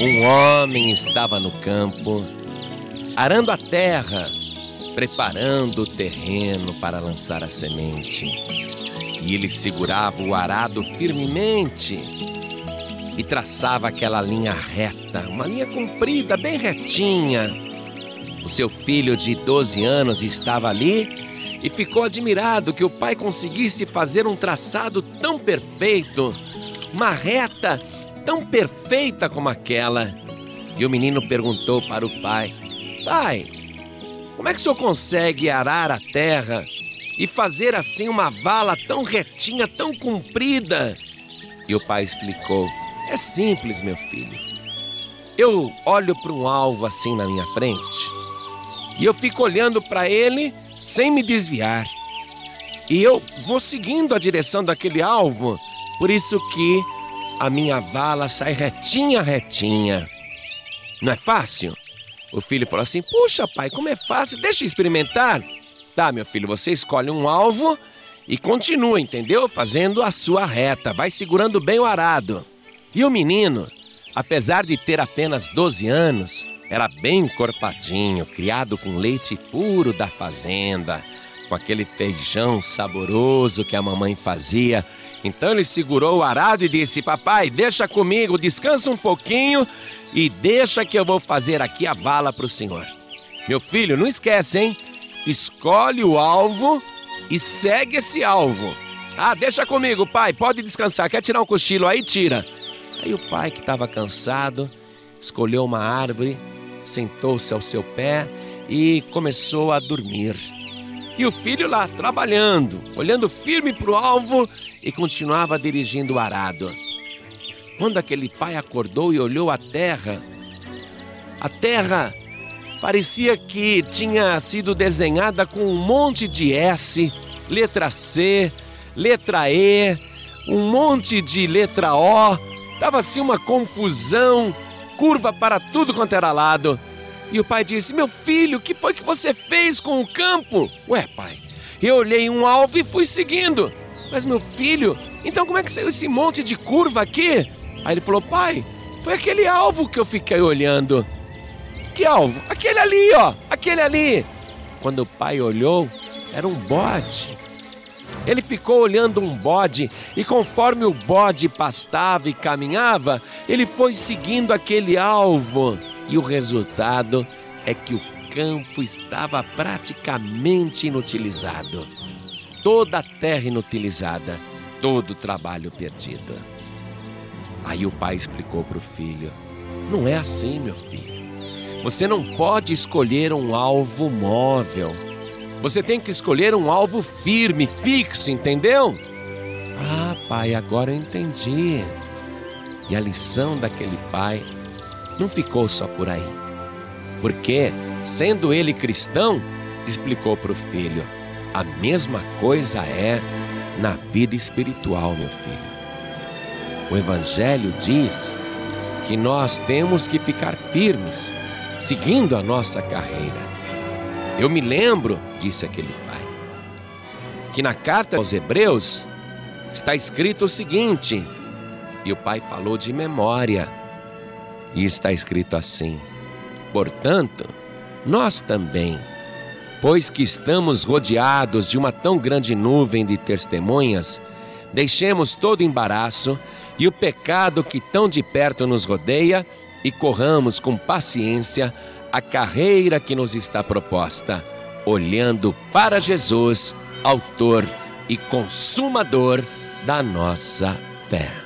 Um homem estava no campo, arando a terra, preparando o terreno para lançar a semente. E ele segurava o arado firmemente e traçava aquela linha reta, uma linha comprida, bem retinha. O seu filho de 12 anos estava ali e ficou admirado que o pai conseguisse fazer um traçado tão perfeito, uma reta tão perfeita como aquela. E o menino perguntou para o pai: Pai, como é que o senhor consegue arar a terra e fazer assim uma vala tão retinha, tão comprida? E o pai explicou: É simples, meu filho. Eu olho para um alvo assim na minha frente e eu fico olhando para ele sem me desviar. E eu vou seguindo a direção daquele alvo, por isso que a minha vala sai retinha, retinha. Não é fácil? O filho falou assim: Puxa, pai, como é fácil, deixa eu experimentar. Tá, meu filho, você escolhe um alvo e continua, entendeu? Fazendo a sua reta, vai segurando bem o arado. E o menino, apesar de ter apenas 12 anos, era bem encorpadinho, criado com leite puro da fazenda, com aquele feijão saboroso que a mamãe fazia então ele segurou o arado e disse: Papai, deixa comigo, descansa um pouquinho e deixa que eu vou fazer aqui a vala para o senhor. Meu filho, não esquece, hein? Escolhe o alvo e segue esse alvo. Ah, deixa comigo, pai, pode descansar. Quer tirar um cochilo aí? Tira. Aí o pai, que estava cansado, escolheu uma árvore, sentou-se ao seu pé e começou a dormir. E o filho lá trabalhando, olhando firme para o alvo e continuava dirigindo o arado. Quando aquele pai acordou e olhou a terra, a terra parecia que tinha sido desenhada com um monte de S, letra C, letra E, um monte de letra O. Tava assim uma confusão, curva para tudo quanto era lado. E o pai disse: Meu filho, o que foi que você fez com o campo? Ué, pai, eu olhei um alvo e fui seguindo. Mas meu filho, então como é que saiu esse monte de curva aqui? Aí ele falou: Pai, foi aquele alvo que eu fiquei olhando. Que alvo? Aquele ali, ó, aquele ali. Quando o pai olhou, era um bode. Ele ficou olhando um bode e, conforme o bode pastava e caminhava, ele foi seguindo aquele alvo e o resultado é que o campo estava praticamente inutilizado. Toda a terra inutilizada, todo o trabalho perdido. Aí o pai explicou para o filho: Não é assim, meu filho. Você não pode escolher um alvo móvel. Você tem que escolher um alvo firme, fixo, entendeu? Ah, pai, agora eu entendi. E a lição daquele pai não ficou só por aí. Porque, sendo ele cristão, explicou para o filho: a mesma coisa é na vida espiritual, meu filho. O Evangelho diz que nós temos que ficar firmes, seguindo a nossa carreira. Eu me lembro, disse aquele pai, que na carta aos Hebreus está escrito o seguinte, e o pai falou de memória. E está escrito assim: Portanto, nós também, pois que estamos rodeados de uma tão grande nuvem de testemunhas, deixemos todo embaraço e o pecado que tão de perto nos rodeia e corramos com paciência a carreira que nos está proposta, olhando para Jesus, Autor e Consumador da nossa fé.